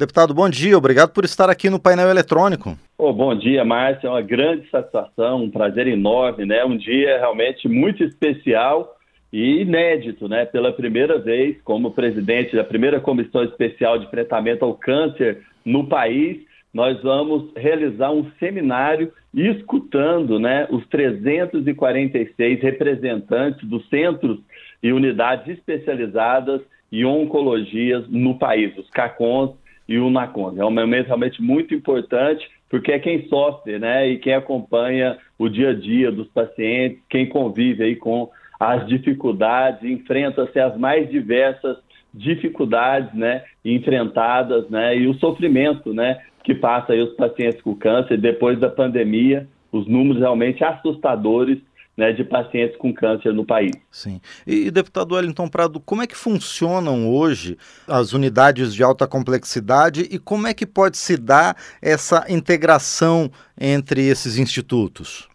Deputado, bom dia. Obrigado por estar aqui no painel eletrônico. Oh, bom dia, Márcio. É uma grande satisfação, um prazer enorme, né? Um dia realmente muito especial e inédito, né? Pela primeira vez, como presidente da primeira comissão especial de enfrentamento ao câncer no país, nós vamos realizar um seminário escutando, né, os 346 representantes dos centros e unidades especializadas em oncologias no país, os CACONs e o NACONS. É um momento realmente muito importante, porque é quem sofre, né, e quem acompanha o dia a dia dos pacientes, quem convive aí com as dificuldades, enfrenta-se as mais diversas dificuldades, né, enfrentadas, né, e o sofrimento, né, que passa aí os pacientes com câncer depois da pandemia, os números realmente assustadores né, de pacientes com câncer no país. Sim. E, deputado Wellington Prado, como é que funcionam hoje as unidades de alta complexidade e como é que pode se dar essa integração entre esses institutos?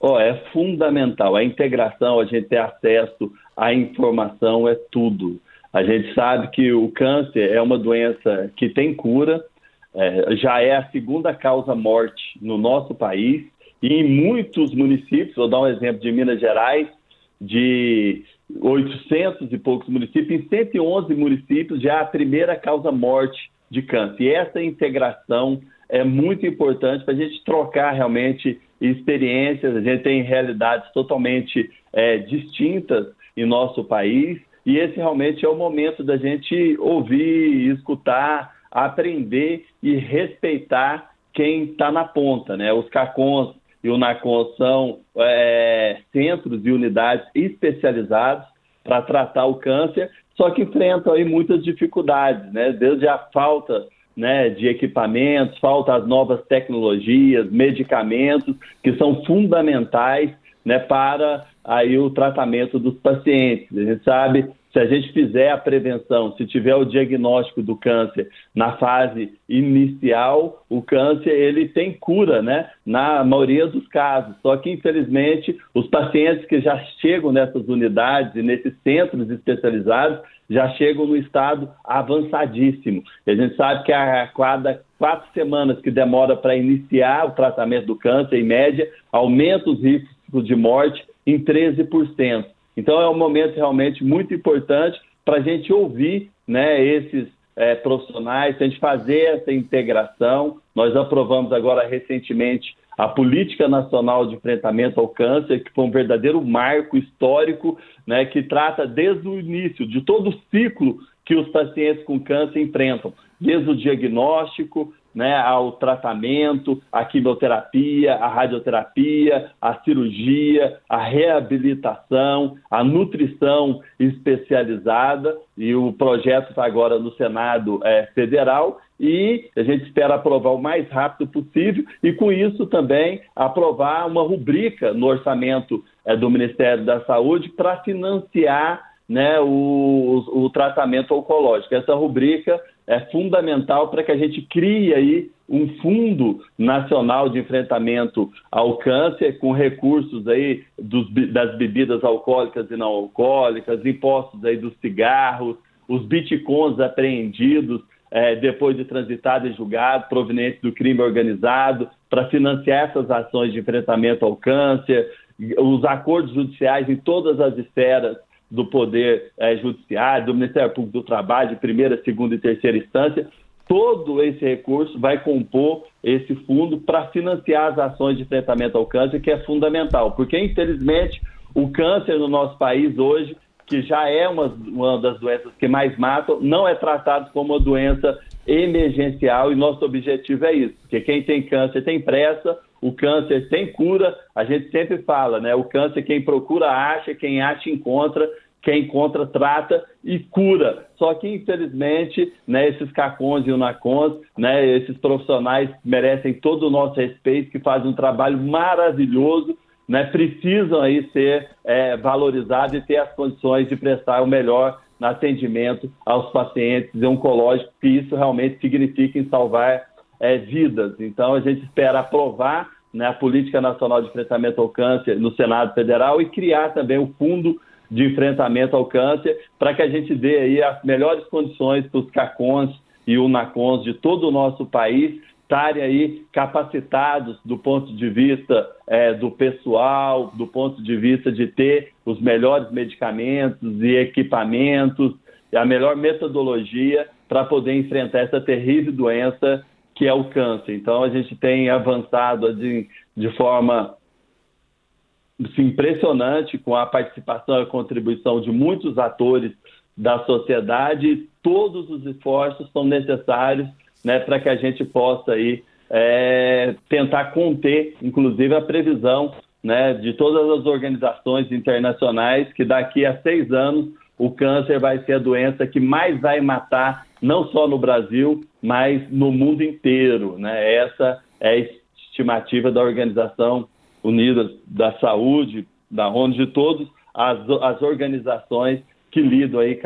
Oh, é fundamental. A integração, a gente ter acesso à informação é tudo. A gente sabe que o câncer é uma doença que tem cura, é, já é a segunda causa morte no nosso país e em muitos municípios, vou dar um exemplo de Minas Gerais, de 800 e poucos municípios, em 111 municípios já é a primeira causa morte de câncer. E essa integração é muito importante para a gente trocar realmente experiências, a gente tem realidades totalmente é, distintas em nosso país, e esse realmente é o momento da gente ouvir, escutar, aprender e respeitar quem está na ponta, né? Os CACONs e o NACON são é, centros e unidades especializados para tratar o câncer, só que enfrentam aí muitas dificuldades, né? Desde a falta né, de equipamentos, falta as novas tecnologias, medicamentos que são fundamentais né, para aí o tratamento dos pacientes. A gente sabe se a gente fizer a prevenção, se tiver o diagnóstico do câncer na fase inicial, o câncer ele tem cura, né? Na maioria dos casos. Só que infelizmente os pacientes que já chegam nessas unidades e nesses centros especializados já chegam no estado avançadíssimo. A gente sabe que a cada quatro semanas que demora para iniciar o tratamento do câncer, em média, aumenta os riscos de morte em 13%. Então é um momento realmente muito importante para a gente ouvir né, esses é, profissionais, a gente fazer essa integração. Nós aprovamos agora recentemente a Política Nacional de Enfrentamento ao Câncer, que foi um verdadeiro marco histórico, né, que trata desde o início, de todo o ciclo que os pacientes com câncer enfrentam, desde o diagnóstico, né, ao tratamento, à quimioterapia, à radioterapia, à cirurgia, à reabilitação, à nutrição especializada. E o projeto está agora no Senado é, Federal e a gente espera aprovar o mais rápido possível e, com isso, também aprovar uma rubrica no orçamento é, do Ministério da Saúde para financiar né, o, o tratamento oncológico. Essa rubrica é fundamental para que a gente crie aí um fundo nacional de enfrentamento ao câncer com recursos aí dos, das bebidas alcoólicas e não alcoólicas, impostos aí dos cigarros, os bitcoins apreendidos é, depois de transitado e julgado, provenientes do crime organizado, para financiar essas ações de enfrentamento ao câncer, os acordos judiciais em todas as esferas do Poder é, Judiciário, do Ministério Público do Trabalho, de primeira, segunda e terceira instância, todo esse recurso vai compor esse fundo para financiar as ações de enfrentamento ao câncer, que é fundamental, porque infelizmente o câncer no nosso país hoje, que já é uma, uma das doenças que mais matam, não é tratado como uma doença emergencial e nosso objetivo é isso, porque quem tem câncer tem pressa, o câncer tem cura, a gente sempre fala, né? O câncer quem procura acha, quem acha encontra, quem encontra trata e cura. Só que infelizmente, né, esses cacons e unacons, né, esses profissionais merecem todo o nosso respeito, que fazem um trabalho maravilhoso, né, precisam aí ser é, valorizados e ter as condições de prestar o melhor atendimento aos pacientes oncológicos, que isso realmente significa em salvar é, vidas. Então, a gente espera aprovar né, a Política Nacional de Enfrentamento ao Câncer no Senado Federal e criar também o Fundo de Enfrentamento ao Câncer para que a gente dê aí as melhores condições para os CACONs e o NACONS de todo o nosso país estarem aí capacitados do ponto de vista é, do pessoal, do ponto de vista de ter os melhores medicamentos e equipamentos, a melhor metodologia para poder enfrentar essa terrível doença que é o câncer. Então, a gente tem avançado de, de forma assim, impressionante com a participação e a contribuição de muitos atores da sociedade. Todos os esforços são necessários né, para que a gente possa aí, é, tentar conter, inclusive, a previsão né, de todas as organizações internacionais que daqui a seis anos o câncer vai ser a doença que mais vai matar, não só no Brasil, mas no mundo inteiro. Né? Essa é a estimativa da Organização Unida da Saúde, da ONU, de todas as, organizações que lidam aí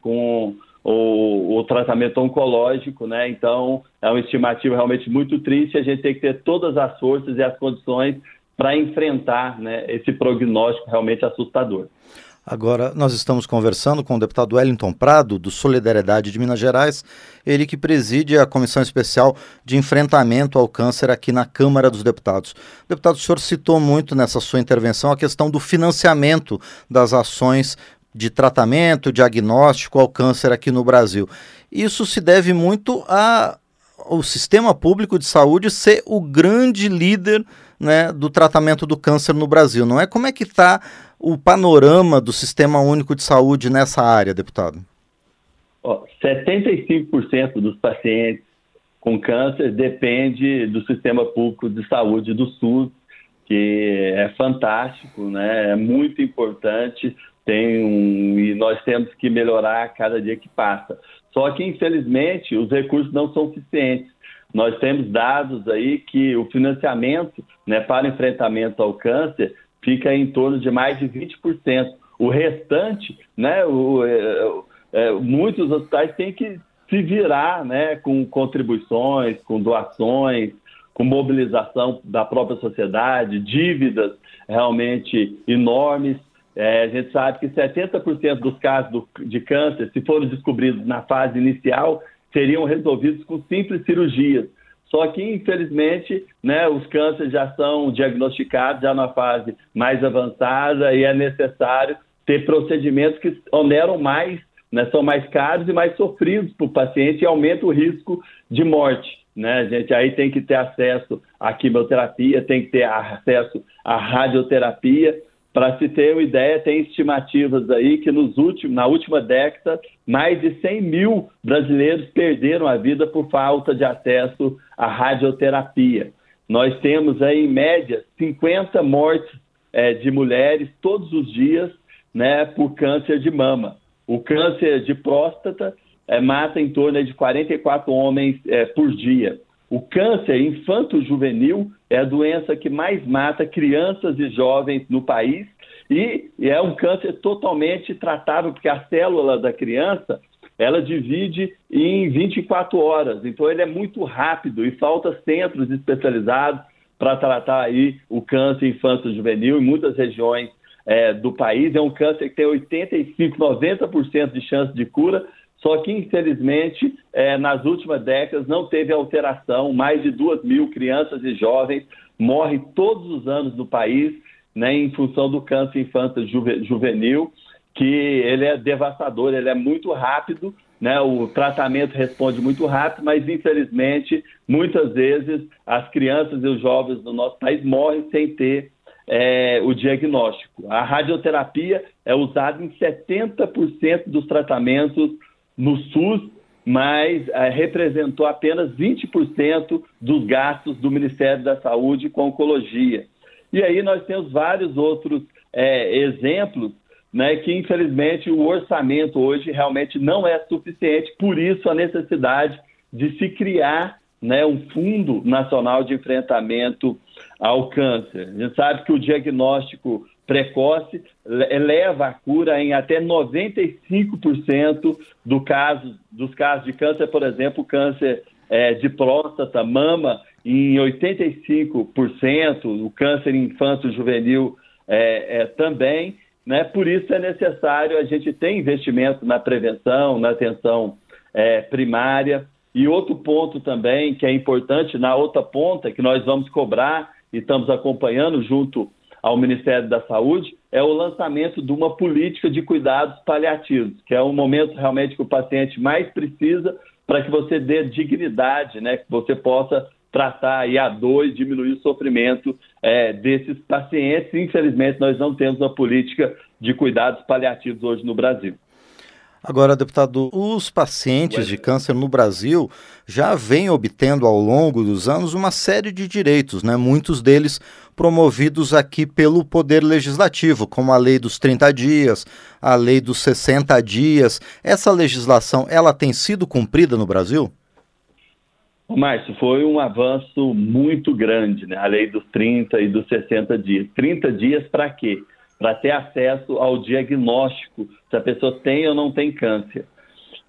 com o, o, tratamento oncológico, né? Então, é uma estimativa realmente muito triste. A gente tem que ter todas as forças e as condições para enfrentar né, esse prognóstico realmente assustador. Agora, nós estamos conversando com o deputado Wellington Prado, do Solidariedade de Minas Gerais, ele que preside a Comissão Especial de Enfrentamento ao Câncer aqui na Câmara dos Deputados. Deputado, o senhor citou muito nessa sua intervenção a questão do financiamento das ações de tratamento, diagnóstico ao câncer aqui no Brasil. Isso se deve muito ao sistema público de saúde ser o grande líder né, do tratamento do câncer no Brasil, não é? Como é que está o panorama do Sistema Único de Saúde nessa área, deputado? Oh, 75% dos pacientes com câncer depende do Sistema Público de Saúde do SUS, que é fantástico, né? é muito importante, tem um, e nós temos que melhorar a cada dia que passa. Só que, infelizmente, os recursos não são suficientes. Nós temos dados aí que o financiamento né, para enfrentamento ao câncer fica em torno de mais de 20%. O restante, né, o, é, é, muitos hospitais têm que se virar né, com contribuições, com doações, com mobilização da própria sociedade, dívidas realmente enormes. É, a gente sabe que 70% dos casos do, de câncer, se forem descobridos na fase inicial, seriam resolvidos com simples cirurgias. Só que, infelizmente, né, os cânceres já são diagnosticados já na fase mais avançada e é necessário ter procedimentos que oneram mais, né, são mais caros e mais sofridos para o paciente e aumenta o risco de morte. Né? A gente aí tem que ter acesso à quimioterapia, tem que ter acesso à radioterapia, para se ter uma ideia, tem estimativas aí que nos últimos, na última década, mais de 100 mil brasileiros perderam a vida por falta de acesso à radioterapia. Nós temos aí, em média, 50 mortes é, de mulheres todos os dias né, por câncer de mama. O câncer de próstata é, mata em torno de 44 homens é, por dia. O câncer infanto-juvenil é a doença que mais mata crianças e jovens no país e é um câncer totalmente tratável, porque a célula da criança ela divide em 24 horas, então ele é muito rápido e falta centros especializados para tratar aí o câncer infanto-juvenil em muitas regiões é, do país. É um câncer que tem 85, 90% de chance de cura, só que, infelizmente, é, nas últimas décadas não teve alteração. Mais de duas mil crianças e jovens morrem todos os anos no país né, em função do câncer infantil juvenil, que ele é devastador, ele é muito rápido, né, o tratamento responde muito rápido, mas infelizmente, muitas vezes, as crianças e os jovens do nosso país morrem sem ter é, o diagnóstico. A radioterapia é usada em 70% dos tratamentos no SUS, mas é, representou apenas 20% dos gastos do Ministério da Saúde com oncologia. E aí nós temos vários outros é, exemplos né, que, infelizmente, o orçamento hoje realmente não é suficiente, por isso a necessidade de se criar né, um Fundo Nacional de Enfrentamento ao Câncer. A gente sabe que o diagnóstico precoce eleva a cura em até 95% do caso, dos casos de câncer, por exemplo, câncer é, de próstata, mama, em 85%, o câncer infanto-juvenil é, é, também. Né? Por isso é necessário a gente ter investimento na prevenção, na atenção é, primária. E outro ponto também que é importante, na outra ponta, que nós vamos cobrar e estamos acompanhando junto ao Ministério da Saúde, é o lançamento de uma política de cuidados paliativos, que é o momento realmente que o paciente mais precisa para que você dê dignidade, né, que você possa tratar aí a dor e diminuir o sofrimento é, desses pacientes. Infelizmente, nós não temos uma política de cuidados paliativos hoje no Brasil. Agora, deputado, os pacientes de câncer no Brasil já vêm obtendo ao longo dos anos uma série de direitos, né? muitos deles promovidos aqui pelo Poder Legislativo, como a lei dos 30 dias, a lei dos 60 dias. Essa legislação, ela tem sido cumprida no Brasil? Márcio, foi um avanço muito grande, né? A lei dos 30 e dos 60 dias. 30 dias para quê? Para ter acesso ao diagnóstico se a pessoa tem ou não tem câncer.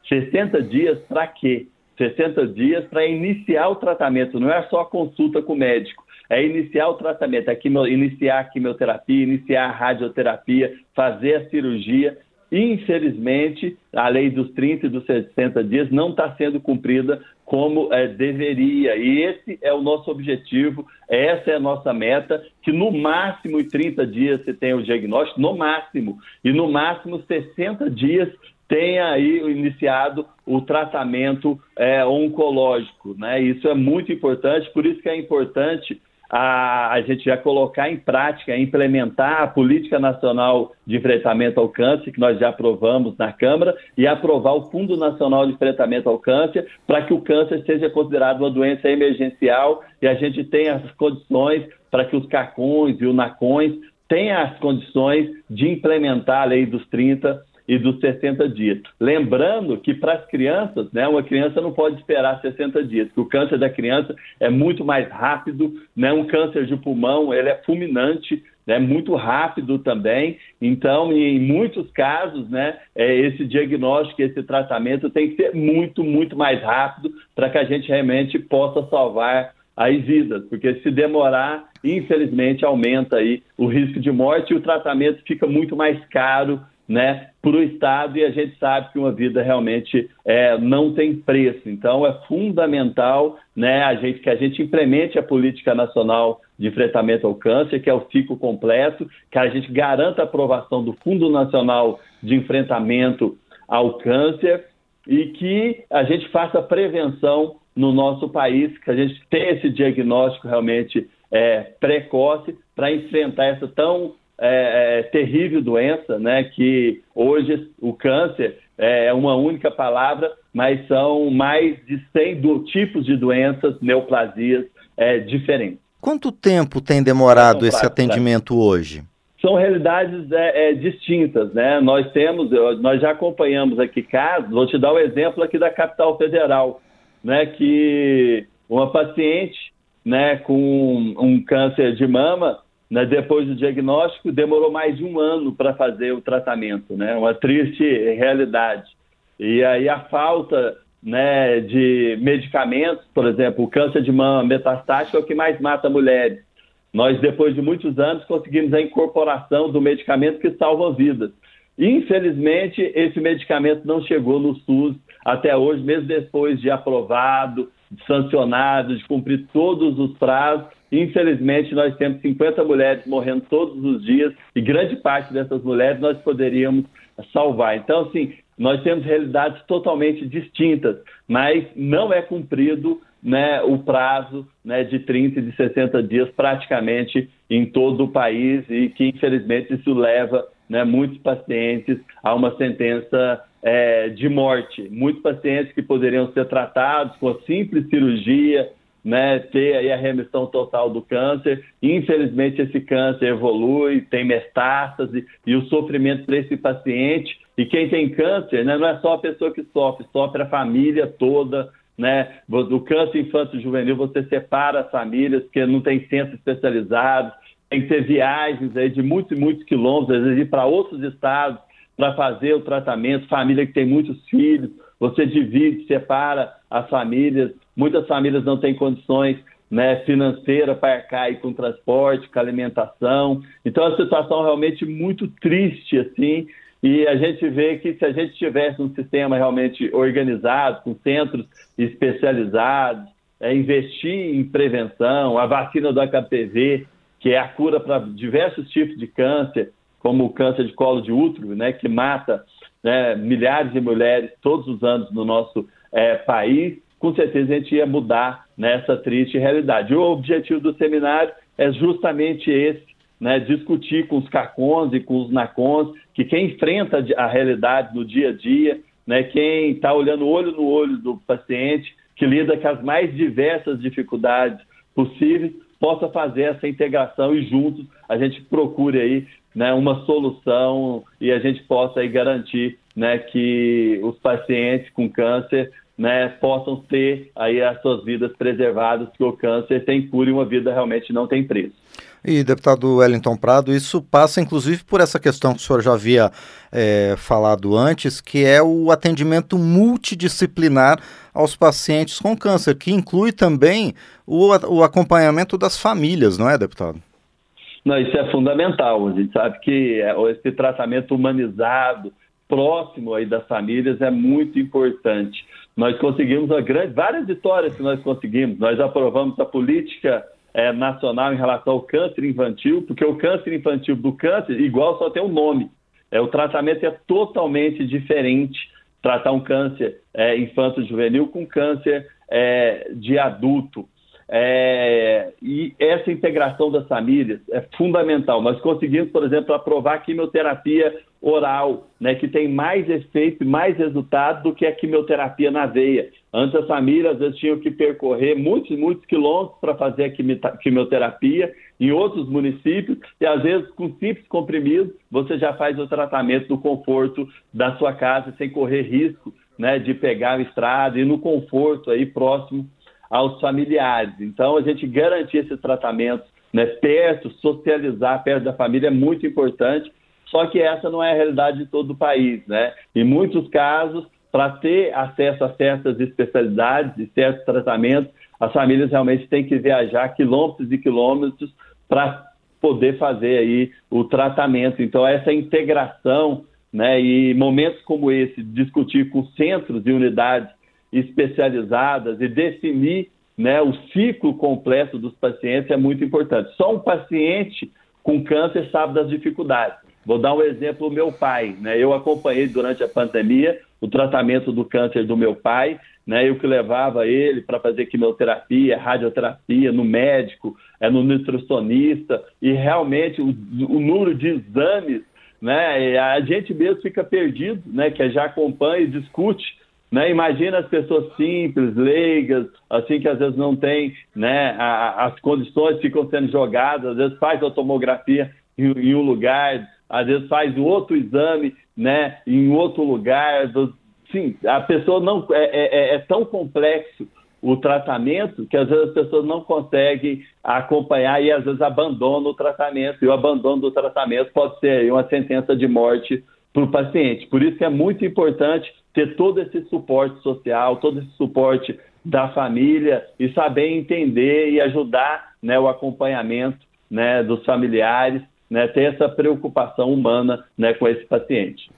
60 dias para quê? 60 dias para iniciar o tratamento, não é só a consulta com o médico, é iniciar o tratamento, é iniciar a quimioterapia, iniciar a radioterapia, fazer a cirurgia Infelizmente, a lei dos 30 e dos 60 dias não está sendo cumprida como é, deveria. E esse é o nosso objetivo, essa é a nossa meta, que no máximo em 30 dias você tenha o diagnóstico, no máximo, e no máximo 60 dias tenha aí iniciado o tratamento é, oncológico. Né? Isso é muito importante, por isso que é importante a, a gente já colocar em prática, implementar a Política Nacional de Enfrentamento ao Câncer, que nós já aprovamos na Câmara, e aprovar o Fundo Nacional de Enfrentamento ao Câncer, para que o câncer seja considerado uma doença emergencial e a gente tenha as condições para que os CACONs e os NACONs tenham as condições de implementar a Lei dos 30 e dos 60 dias. Lembrando que para as crianças, né, uma criança não pode esperar 60 dias, o câncer da criança é muito mais rápido, né, um câncer de pulmão ele é fulminante, né, muito rápido também. Então, em muitos casos, né, é, esse diagnóstico, esse tratamento tem que ser muito, muito mais rápido para que a gente realmente possa salvar as vidas, porque se demorar, infelizmente, aumenta aí o risco de morte e o tratamento fica muito mais caro né, para o Estado e a gente sabe que uma vida realmente é, não tem preço. Então é fundamental né, a gente, que a gente implemente a política nacional de enfrentamento ao câncer, que é o ciclo completo, que a gente garanta a aprovação do Fundo Nacional de Enfrentamento ao Câncer e que a gente faça prevenção no nosso país, que a gente tenha esse diagnóstico realmente é, precoce para enfrentar essa tão é, é, terrível doença, né? Que hoje o câncer é uma única palavra, mas são mais de 100 do, tipos de doenças, neoplasias é, diferentes. Quanto tempo tem demorado esse atendimento hoje? São realidades é, é, distintas, né? Nós temos, nós já acompanhamos aqui casos. Vou te dar o um exemplo aqui da capital federal, né? Que uma paciente, né, com um câncer de mama né, depois do diagnóstico, demorou mais de um ano para fazer o tratamento, né? Uma triste realidade. E aí a falta né, de medicamentos, por exemplo, o câncer de mama metastático é o que mais mata mulheres. Nós, depois de muitos anos, conseguimos a incorporação do medicamento que salva vidas. Infelizmente, esse medicamento não chegou no SUS até hoje, mesmo depois de aprovado, sancionado, de cumprir todos os prazos. Infelizmente, nós temos 50 mulheres morrendo todos os dias e grande parte dessas mulheres nós poderíamos salvar. Então, assim, nós temos realidades totalmente distintas, mas não é cumprido né, o prazo né, de 30 e de 60 dias praticamente em todo o país e que, infelizmente, isso leva né, muitos pacientes a uma sentença é, de morte. Muitos pacientes que poderiam ser tratados com a simples cirurgia, né, ter aí a remissão total do câncer. Infelizmente, esse câncer evolui, tem metástase e o sofrimento para esse paciente. E quem tem câncer, né, não é só a pessoa que sofre, sofre a família toda. Né? Do câncer infanto-juvenil, você separa as famílias, porque não tem centro especializado, tem que ter viagens aí de muitos e muitos quilômetros, às vezes ir para outros estados para fazer o tratamento, família que tem muitos filhos, você divide, separa as famílias, muitas famílias não têm condições né, financeiras para arcar com transporte, com alimentação. Então, é uma situação realmente muito triste, assim, E a gente vê que se a gente tivesse um sistema realmente organizado, com centros especializados, é, investir em prevenção, a vacina do HPV, que é a cura para diversos tipos de câncer, como o câncer de colo de útero, né, que mata né, milhares de mulheres todos os anos no nosso é, país, com certeza a gente ia mudar nessa triste realidade. O objetivo do seminário é justamente esse, né, discutir com os CACONs e com os NACONs, que quem enfrenta a realidade no dia a dia, né, quem está olhando olho no olho do paciente, que lida com as mais diversas dificuldades possíveis, possa fazer essa integração e juntos a gente procure aí né, uma solução e a gente possa aí garantir né, que os pacientes com câncer né, possam ter aí as suas vidas preservadas, que o câncer tem cura e uma vida realmente não tem preço. E, deputado Wellington Prado, isso passa inclusive por essa questão que o senhor já havia é, falado antes, que é o atendimento multidisciplinar aos pacientes com câncer, que inclui também o, o acompanhamento das famílias, não é, deputado? Não, isso é fundamental. A gente sabe que é, esse tratamento humanizado, próximo aí das famílias, é muito importante. Nós conseguimos grande, várias vitórias que nós conseguimos. Nós aprovamos a política é, nacional em relação ao câncer infantil, porque o câncer infantil do câncer, igual só tem um nome. É, o tratamento é totalmente diferente. Tratar um câncer é, infanto-juvenil com câncer é, de adulto. É, e essa integração das famílias é fundamental. Nós conseguimos, por exemplo, aprovar a quimioterapia oral, né, que tem mais efeito e mais resultado do que a quimioterapia na veia. Antes as famílias às vezes tinham que percorrer muitos, muitos quilômetros para fazer a quimioterapia em outros municípios e às vezes com simples comprimidos você já faz o tratamento no conforto da sua casa sem correr risco né, de pegar a estrada e no conforto aí próximo aos familiares. Então, a gente garantir esse tratamento né, perto, socializar perto da família é muito importante, só que essa não é a realidade de todo o país. Né? Em muitos casos, para ter acesso a certas especialidades e certos tratamentos, as famílias realmente têm que viajar quilômetros e quilômetros para poder fazer aí o tratamento. Então, essa integração né, e momentos como esse, discutir com centros e unidades especializadas e definir né, o ciclo completo dos pacientes é muito importante. Só um paciente com câncer sabe das dificuldades. Vou dar um exemplo, meu pai. Né? Eu acompanhei durante a pandemia o tratamento do câncer do meu pai, né? eu que levava ele para fazer quimioterapia, radioterapia, no médico, é, no nutricionista, e realmente o, o número de exames, né? a gente mesmo fica perdido, né? que já acompanha e discute né? Imagina as pessoas simples, leigas, assim que às vezes não tem né, a, as condições, ficam sendo jogadas, às vezes faz a tomografia em, em, um lugar, às vezes faz outro exame né, em outro lugar. Sim, a pessoa não é, é, é, é tão complexo o tratamento que às vezes as pessoas não conseguem acompanhar e às vezes abandonam o tratamento. E o abandono do tratamento pode ser uma sentença de morte para o paciente. Por isso que é muito importante ter todo esse suporte social, todo esse suporte da família e saber entender e ajudar né, o acompanhamento né, dos familiares, né, ter essa preocupação humana né, com esse paciente.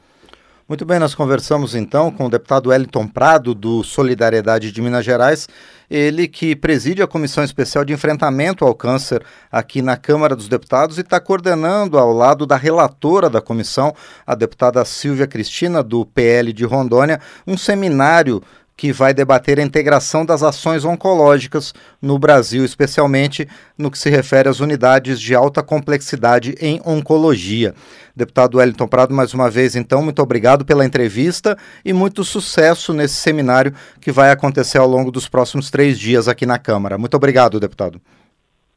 Muito bem, nós conversamos então com o deputado Wellington Prado, do Solidariedade de Minas Gerais, ele que preside a Comissão Especial de Enfrentamento ao Câncer aqui na Câmara dos Deputados e está coordenando ao lado da relatora da comissão, a deputada Silvia Cristina, do PL de Rondônia, um seminário que vai debater a integração das ações oncológicas no Brasil, especialmente no que se refere às unidades de alta complexidade em oncologia. Deputado Wellington Prado, mais uma vez, então, muito obrigado pela entrevista e muito sucesso nesse seminário que vai acontecer ao longo dos próximos três dias aqui na Câmara. Muito obrigado, deputado.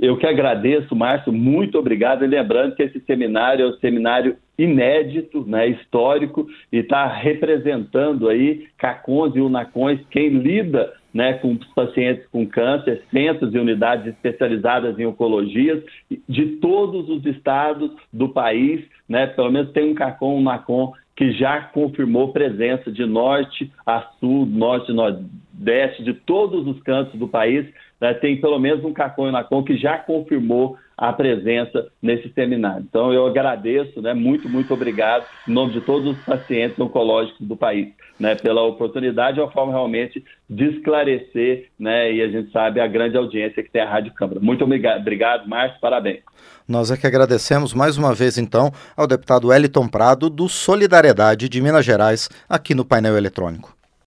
Eu que agradeço, Márcio, muito obrigado. E lembrando que esse seminário é um seminário inédito, né, histórico, e está representando aí CACONs e UNACONs, quem lida né, com pacientes com câncer, centros e unidades especializadas em oncologia de todos os estados do país, né, pelo menos tem um CACON, um NACON que já confirmou presença de norte a sul, norte e nordeste, de todos os cantos do país, né, tem pelo menos um CACON e NACON que já confirmou a presença nesse seminário. Então, eu agradeço, né, muito, muito obrigado, em nome de todos os pacientes oncológicos do país, né, pela oportunidade e a forma realmente de esclarecer, né, e a gente sabe a grande audiência que tem a Rádio Câmara. Muito obrigado, obrigado Márcio, parabéns. Nós é que agradecemos mais uma vez, então, ao deputado Eliton Prado, do Solidariedade de Minas Gerais, aqui no painel eletrônico.